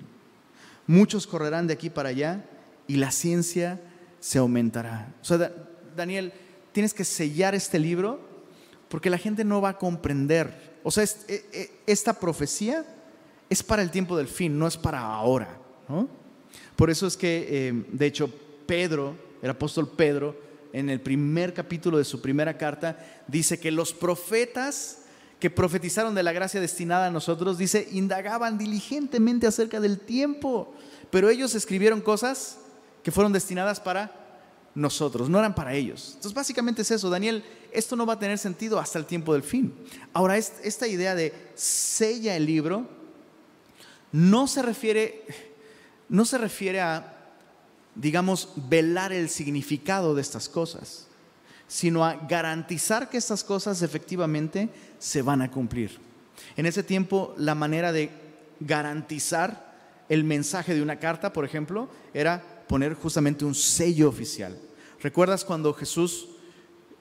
Muchos correrán de aquí para allá y la ciencia se aumentará. O sea, Daniel, tienes que sellar este libro porque la gente no va a comprender. O sea, e, e, esta profecía es para el tiempo del fin, no es para ahora. Por eso es que, eh, de hecho, Pedro, el apóstol Pedro, en el primer capítulo de su primera carta, dice que los profetas que profetizaron de la gracia destinada a nosotros, dice, indagaban diligentemente acerca del tiempo, pero ellos escribieron cosas que fueron destinadas para nosotros, no eran para ellos. Entonces básicamente es eso, Daniel, esto no va a tener sentido hasta el tiempo del fin. Ahora, esta idea de sella el libro no se refiere, no se refiere a, digamos, velar el significado de estas cosas, sino a garantizar que estas cosas efectivamente se van a cumplir. En ese tiempo, la manera de garantizar el mensaje de una carta, por ejemplo, era poner justamente un sello oficial. ¿Recuerdas cuando Jesús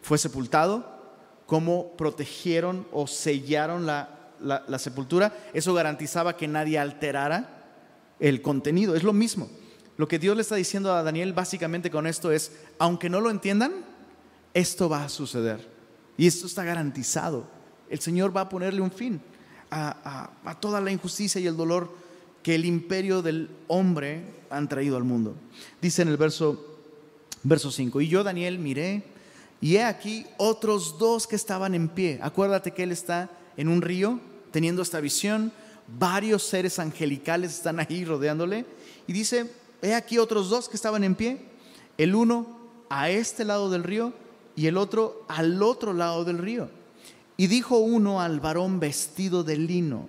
fue sepultado? ¿Cómo protegieron o sellaron la, la, sepultura? Eso garantizaba que nadie alterara el contenido. Es lo mismo. Lo que Dios le está diciendo a Daniel básicamente con esto es, aunque no lo entiendan, esto va a suceder. Y esto está garantizado. El Señor va a ponerle un fin a, a toda la injusticia y el dolor que el imperio del hombre han traído al mundo. Dice en el verso Verso 5. Y yo, Daniel, miré, y he aquí otros dos que estaban en pie. Acuérdate que él está en un río teniendo esta visión. Varios seres angelicales están ahí rodeándole. Y dice, he aquí otros dos que estaban en pie. El uno a este lado del río y el otro al otro lado del río. Y dijo uno al varón vestido de lino,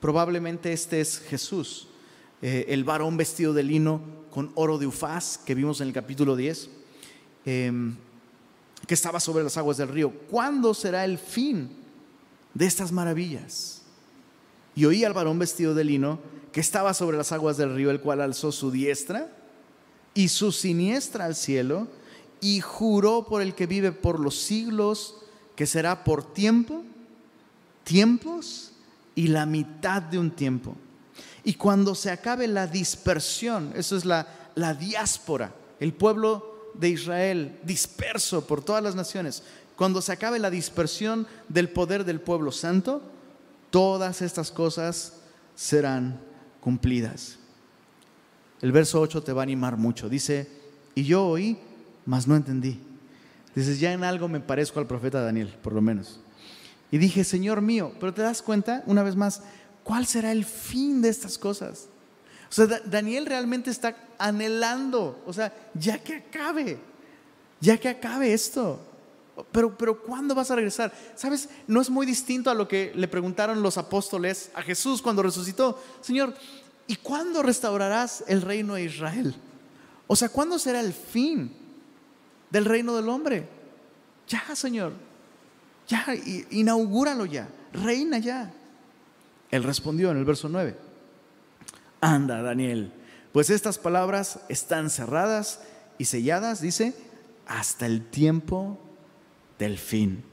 probablemente este es Jesús, eh, el varón vestido de lino con oro de Ufaz que vimos en el capítulo 10, em, que estaba sobre las aguas del río. ¿Cuándo será el fin de estas maravillas? Y oí al varón vestido de lino que estaba sobre las aguas del río, el cual alzó su diestra y su siniestra al cielo y juró por el que vive por los siglos que será por tiempo, tiempos y la mitad de un tiempo y cuando se acabe la dispersión, eso es la, la diáspora, el pueblo de Israel disperso por todas las naciones, cuando se acabe la dispersión del poder del pueblo santo, todas estas cosas serán cumplidas. El verso 8 te va a animar mucho. Dice, y yo oí, mas no entendí. Dices, ya en algo me parezco al profeta Daniel, por lo menos. Y dije, Señor mío, pero te das cuenta, una vez más, ¿Cuál será el fin de estas cosas? O sea, Daniel realmente está anhelando, o sea, ya que acabe, ya que acabe esto. Pero, pero ¿cuándo vas a regresar? Sabes, no es muy distinto a lo que le preguntaron los apóstoles a Jesús cuando resucitó. Señor, ¿y cuándo restaurarás el reino de Israel? O sea, ¿cuándo será el fin del reino del hombre? Ya, Señor, ya, inaugúralo ya, reina ya. Él respondió en el verso 9, anda Daniel, pues estas palabras están cerradas y selladas, dice, hasta el tiempo del fin.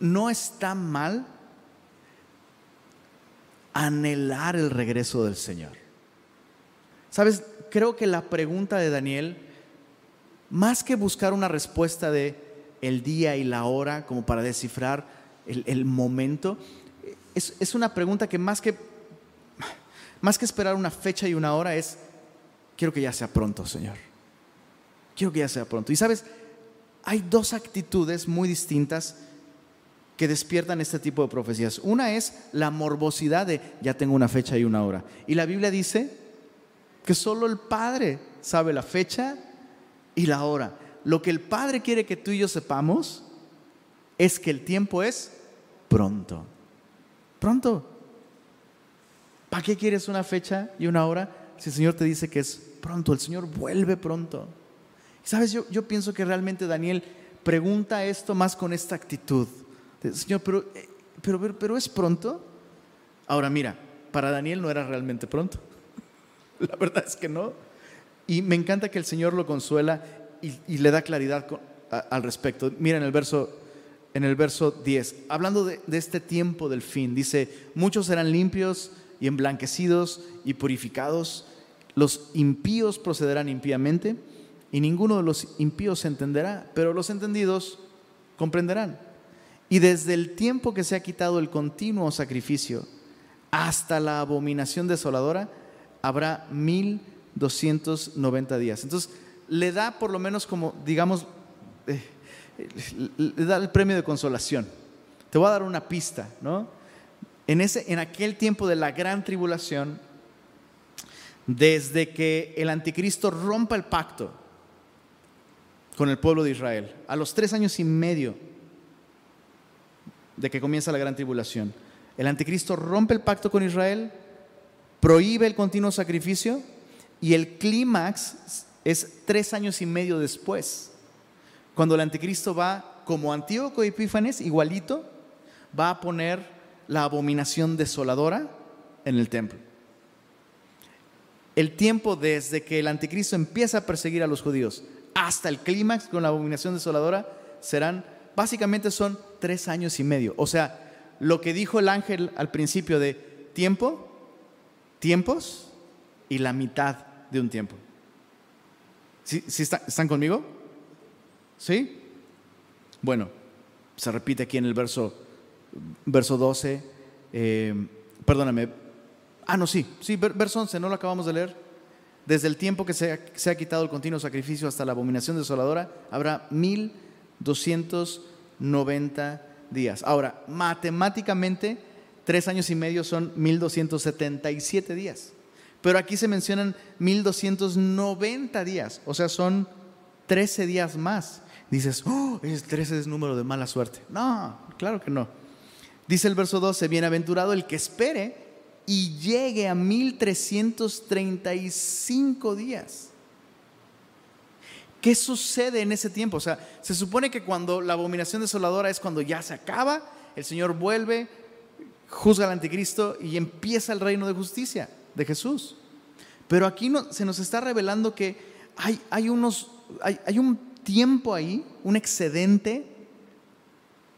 No está mal anhelar el regreso del Señor. Sabes, creo que la pregunta de Daniel, más que buscar una respuesta de el día y la hora como para descifrar el, momento? Es, es, una pregunta que más, que más que esperar una fecha y una hora es, quiero que ya sea pronto, Señor. Quiero que ya sea pronto. Y sabes, hay dos actitudes muy distintas que despiertan este tipo de profecías. Una es la morbosidad de ya tengo una fecha y una hora. Y la Biblia dice que solo el Padre sabe la fecha y la hora. Lo que el Padre quiere que tú y yo sepamos es que el tiempo es pronto. Pronto. ¿Para qué quieres una fecha y una hora si el Señor te dice que es pronto? El Señor vuelve pronto. ¿Sabes? Yo, yo pienso que realmente Daniel pregunta esto más con esta actitud. Señor, pero, eh, pero, pero, es pronto. Ahora mira, para Daniel no era realmente pronto. La verdad es que no. Y me encanta que el Señor lo consuela y, le da claridad al respecto. Mira en el verso en el verso 10, hablando de, este tiempo del fin, dice, muchos serán limpios y emblanquecidos y purificados, los impíos procederán impíamente y ninguno de los impíos entenderá, pero los entendidos comprenderán. Y desde el tiempo que se ha quitado el continuo sacrificio hasta la abominación desoladora, habrá 1290 días. Entonces, le da por lo menos como, digamos, eh, le da el premio de consolación. Te voy a dar una pista, ¿no? En, ese, en aquel tiempo de la gran tribulación, desde que el anticristo rompa el pacto con el pueblo de Israel, a los tres años y medio de que comienza la gran tribulación, el anticristo rompe el pacto con Israel, prohíbe el continuo sacrificio y el clímax es tres años y medio después, cuando el anticristo va como Antíoco Epífanes, igualito, va a poner la abominación desoladora en el templo. El tiempo desde que el anticristo empieza a perseguir a los judíos hasta el clímax con la abominación desoladora serán, básicamente son tres años y medio. O sea, lo que dijo el ángel al principio de tiempo, tiempos y la mitad de un tiempo. ¿Sí, están conmigo? ¿Sí? Bueno, se repite aquí en el verso, verso 12. Eh, perdóname. Ah, no, sí, sí, verso 11, ¿no lo acabamos de leer? Desde el tiempo que se ha, se ha quitado el continuo sacrificio hasta la abominación desoladora, habrá 1290 días. Ahora, matemáticamente, tres años y medio son 1277 días. Pero aquí se mencionan 1290 días, o sea, son 13 días más. Dices, oh, 13 es número de mala suerte. No, claro que no. Dice el verso 12, bienaventurado el que espere y llegue a 1335 días. ¿Qué sucede en ese tiempo? O sea, se supone que cuando la abominación desoladora es cuando ya se acaba, el Señor vuelve, juzga al anticristo y empieza el reino de justicia de Jesús. Pero aquí no, se nos está revelando que hay, hay, unos, hay, hay un tiempo ahí, un excedente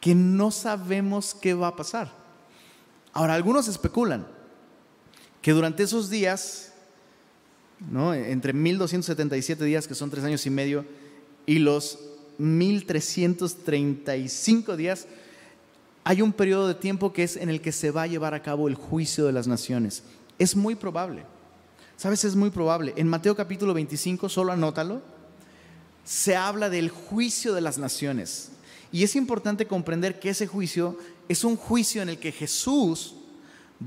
que no sabemos qué va a pasar. Ahora, algunos especulan que durante esos días ¿no? entre 1277 días, que son tres años y medio, y los 1335 días, hay un periodo de tiempo que es en el que se va a llevar a cabo el juicio de las naciones. Es muy probable. ¿Sabes? Es muy probable. En Mateo capítulo 25, solo anótalo, se habla del juicio de las naciones. Y es importante comprender que ese juicio es un juicio en el que Jesús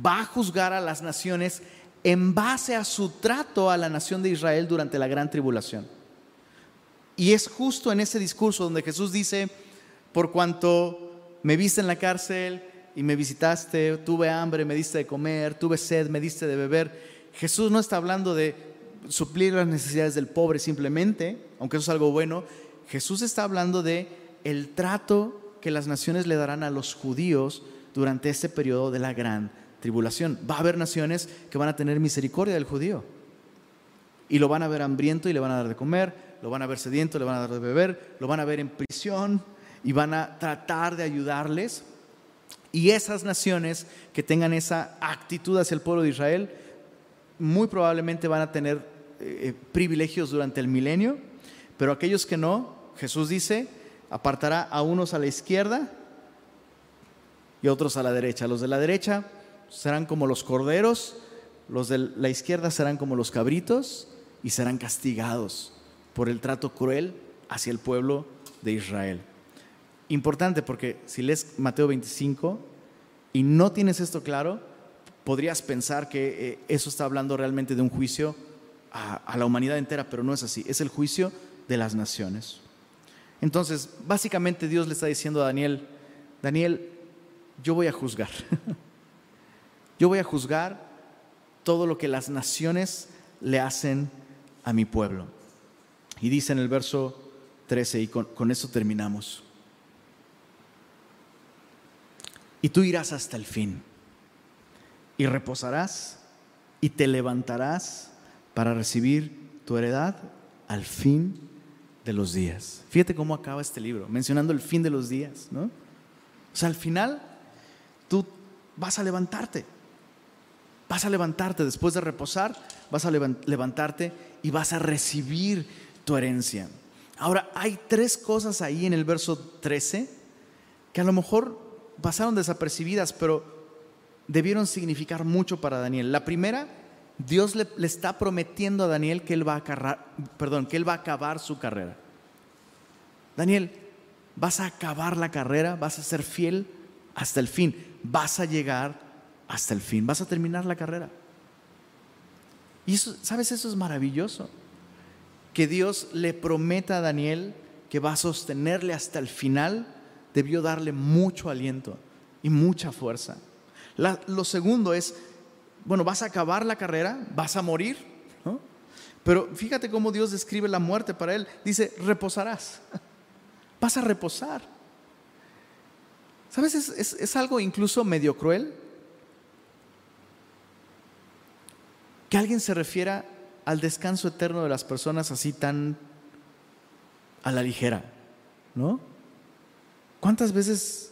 va a juzgar a las naciones en base a su trato a la nación de Israel durante la gran tribulación. Y es justo en ese discurso donde Jesús dice, por cuanto me viste en la cárcel y me visitaste, tuve hambre, me diste de comer, tuve sed, me diste de beber. Jesús no está hablando de suplir las necesidades del pobre simplemente, aunque eso es algo bueno. Jesús está hablando de el trato que las naciones le darán a los judíos durante este periodo de la gran tribulación. Va a haber naciones que van a tener misericordia del judío. Y lo van a ver hambriento y le van a dar de comer, lo van a ver sediento, le van a dar de beber, lo van a ver en prisión y van a tratar de ayudarles. Y esas naciones que tengan esa actitud hacia el pueblo de Israel, muy probablemente van a tener eh, eh, privilegios durante el milenio, pero aquellos que no, Jesús dice, apartará a unos a la izquierda y otros a la derecha. Los de la derecha serán como los corderos, los de la izquierda serán como los cabritos y serán castigados por el trato cruel hacia el pueblo de Israel. Importante porque si lees Mateo 25 y no tienes esto claro, podrías pensar que eh, eso está hablando realmente de un juicio a, la humanidad entera, pero no es así, es el juicio de las naciones. Entonces, básicamente Dios le está diciendo a Daniel, Daniel, yo voy a juzgar. Yo voy a juzgar todo lo que las naciones le hacen a mi pueblo. Y dice en el verso 13, y con, con eso terminamos. Y tú irás hasta el fin, y reposarás, y te levantarás para recibir tu heredad al fin de los días. Fíjate cómo acaba este libro, mencionando el fin de los días, ¿no? O sea, al final tú vas a levantarte Vas a levantarte después de reposar, vas a levantarte y vas a recibir tu herencia. Ahora, hay tres cosas ahí en el verso 13 que a lo mejor pasaron desapercibidas, pero debieron significar mucho para Daniel. La primera, Dios le, está prometiendo a Daniel que él, va a perdón, que él va a acabar su carrera. Daniel, vas a acabar la carrera, vas a ser fiel hasta el fin, vas a llegar hasta el fin, vas a terminar la carrera. Y ¿sabes? Eso es maravilloso. Que Dios le prometa a Daniel que va a sostenerle hasta el final, debió darle mucho aliento y mucha fuerza. Lo segundo es, bueno, vas a acabar la carrera, vas a morir, Pero fíjate cómo Dios describe la muerte para él. Dice, reposarás, vas a reposar. ¿Sabes? es algo incluso medio cruel que alguien se refiera al descanso eterno de las personas así tan a la ligera, ¿no? ¿Cuántas veces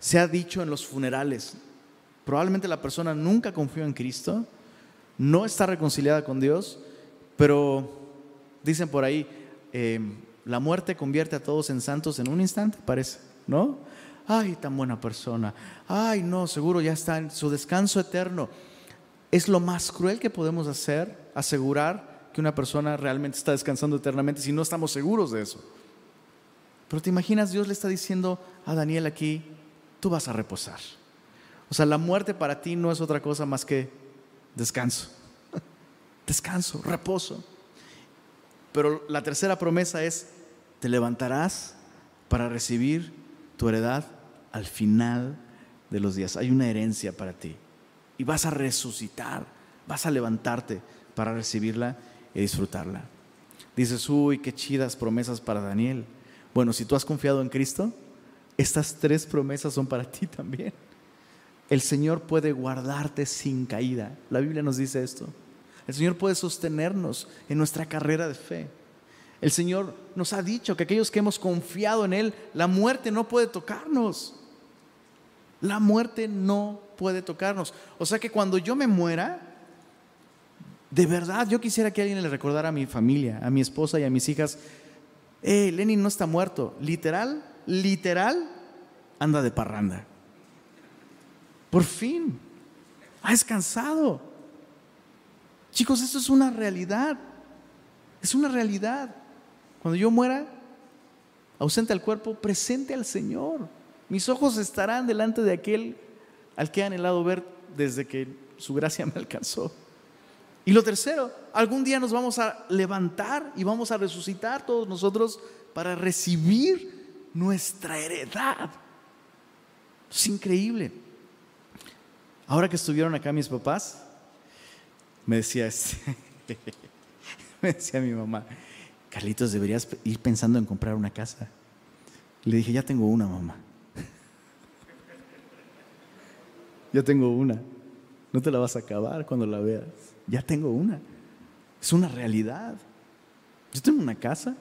se ha dicho en los funerales? Probablemente la persona nunca confió en Cristo, no está reconciliada con Dios, pero dicen por ahí, eh, la muerte convierte a todos en santos en un instante, parece, ¿no? Ay, tan buena persona. Ay, no, seguro ya está en su descanso eterno. Es lo más cruel que podemos hacer, asegurar que una persona realmente está descansando eternamente si no estamos seguros de eso. Pero te imaginas, Dios le está diciendo a Daniel aquí, tú vas a reposar. O sea, la muerte para ti no es otra cosa más que descanso. Descanso, reposo. Pero la tercera promesa es, te levantarás para recibir tu heredad al final de los días. Hay una herencia para ti y vas a resucitar, vas a levantarte para recibirla y disfrutarla. Dices, uy, qué chidas promesas para Daniel. Bueno, si tú has confiado en Cristo, estas tres promesas son para ti también. El Señor puede guardarte sin caída. La Biblia nos dice esto. El Señor puede sostenernos en nuestra carrera de fe. El Señor nos ha dicho que aquellos que hemos confiado en Él, la muerte no puede tocarnos. La muerte no puede tocarnos. O sea que cuando yo me muera, de verdad yo quisiera que alguien le recordara a mi familia, a mi esposa y a mis hijas, eh, Lenin no está muerto. Literal, literal, anda de parranda. Por fin, ha descansado. Chicos, esto es una realidad. Es una realidad. Cuando yo muera, ausente al cuerpo, presente al Señor. Mis ojos estarán delante de aquel al que he anhelado ver desde que su gracia me alcanzó. Y lo tercero, algún día nos vamos a levantar y vamos a resucitar todos nosotros para recibir nuestra heredad. Es increíble. Ahora que estuvieron acá mis papás, me decía este, me decía mi mamá, Carlitos, deberías ir pensando en comprar una casa. Le dije, ya tengo una, mamá. Ya tengo una. No te la vas a acabar cuando la veas. Ya tengo una. Es una realidad. Yo tengo una casa,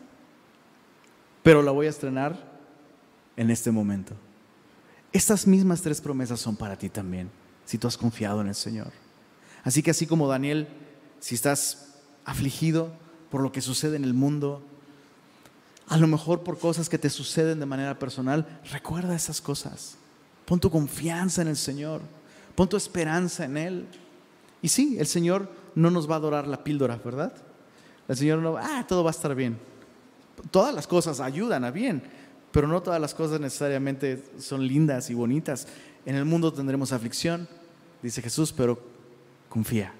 pero la voy a estrenar en este momento. Estas mismas tres promesas son para ti también, si tú has confiado en el Señor. Así que así como Daniel, si estás afligido por lo que sucede en el mundo, a lo mejor por cosas que te suceden de manera personal, recuerda esas cosas. Pon tu confianza en el Señor. Pon tu esperanza en Él. Y sí, el Señor no nos va a adorar la píldora, ¿verdad? El Señor no, ah, todo va a estar bien. Todas las cosas ayudan a bien, pero no todas las cosas necesariamente son lindas y bonitas. En el mundo tendremos aflicción, dice Jesús, pero confía,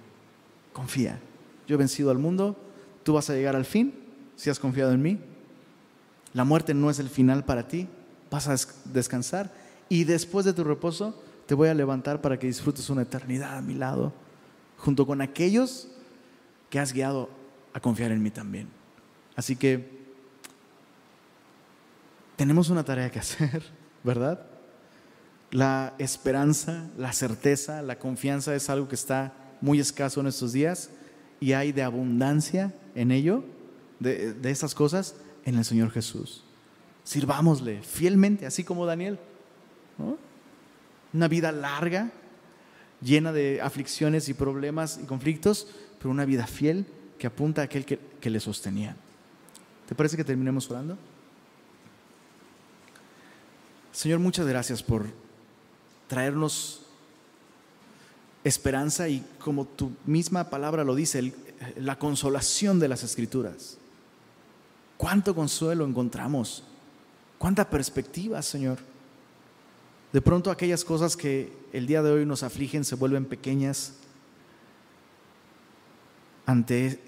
confía. Yo he vencido al mundo, tú vas a llegar al fin si has confiado en mí. La muerte no es el final para ti, vas a descansar y después de tu reposo te voy a levantar para que disfrutes una eternidad a mi lado, junto con aquellos que has guiado a confiar en mí también. Así que tenemos una tarea que hacer, ¿verdad? La esperanza, la certeza, la confianza es algo que está muy escaso en estos días y hay de abundancia en ello, de, de cosas, en el Señor Jesús. Sirvámosle fielmente, así como Daniel. una vida larga, llena de aflicciones y problemas y conflictos, pero una vida fiel que apunta a aquel que, le sostenía. ¿Te parece que terminemos orando? Señor, muchas gracias por traernos esperanza y como tu misma palabra lo dice, la consolación de las escrituras. Cuánto consuelo encontramos, cuánta perspectiva, Señor. De pronto aquellas cosas que el día de hoy nos afligen se vuelven pequeñas ante,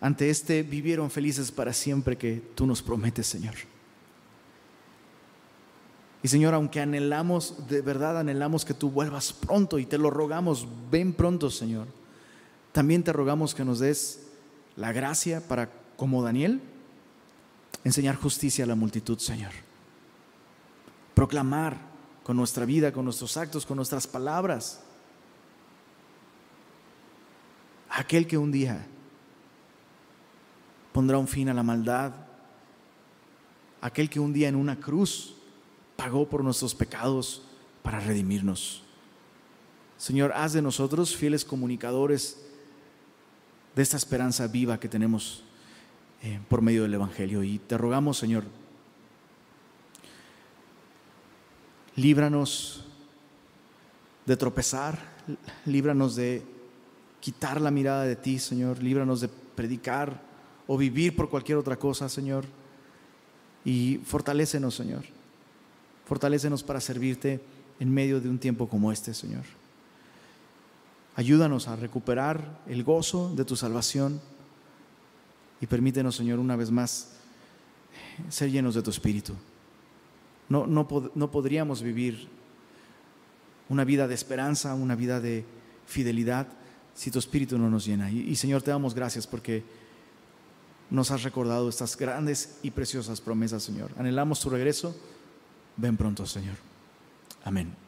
ante este vivieron felices para siempre que tú nos prometes, Señor. Y Señor, aunque anhelamos, de verdad anhelamos que tú vuelvas pronto y te lo rogamos, ven pronto, Señor. También te rogamos que nos des la gracia para, como Daniel, enseñar justicia a la multitud, Señor. Proclamar con nuestra vida, con nuestros actos, con nuestras palabras. Aquel que un día pondrá un fin a la maldad. Aquel que un día en una cruz pagó por nuestros pecados para redimirnos. Señor, haz de nosotros fieles comunicadores de esta esperanza viva que tenemos eh, por medio del Evangelio. Y te rogamos, Señor, líbranos de tropezar, líbranos de quitar la mirada de ti, Señor, líbranos de predicar o vivir por cualquier otra cosa, Señor. Y fortalécenos, Señor. Fortalécenos para servirte en medio de un tiempo como este, Señor. Ayúdanos a recuperar el gozo de tu salvación y permítenos, Señor, una vez más ser llenos de tu espíritu. No, no, no podríamos vivir una vida de esperanza, una vida de fidelidad, si tu espíritu no nos llena. Y, y, Señor, te damos gracias porque nos has recordado estas grandes y preciosas promesas, Señor. Anhelamos tu regreso. Ven pronto, Señor. Amén.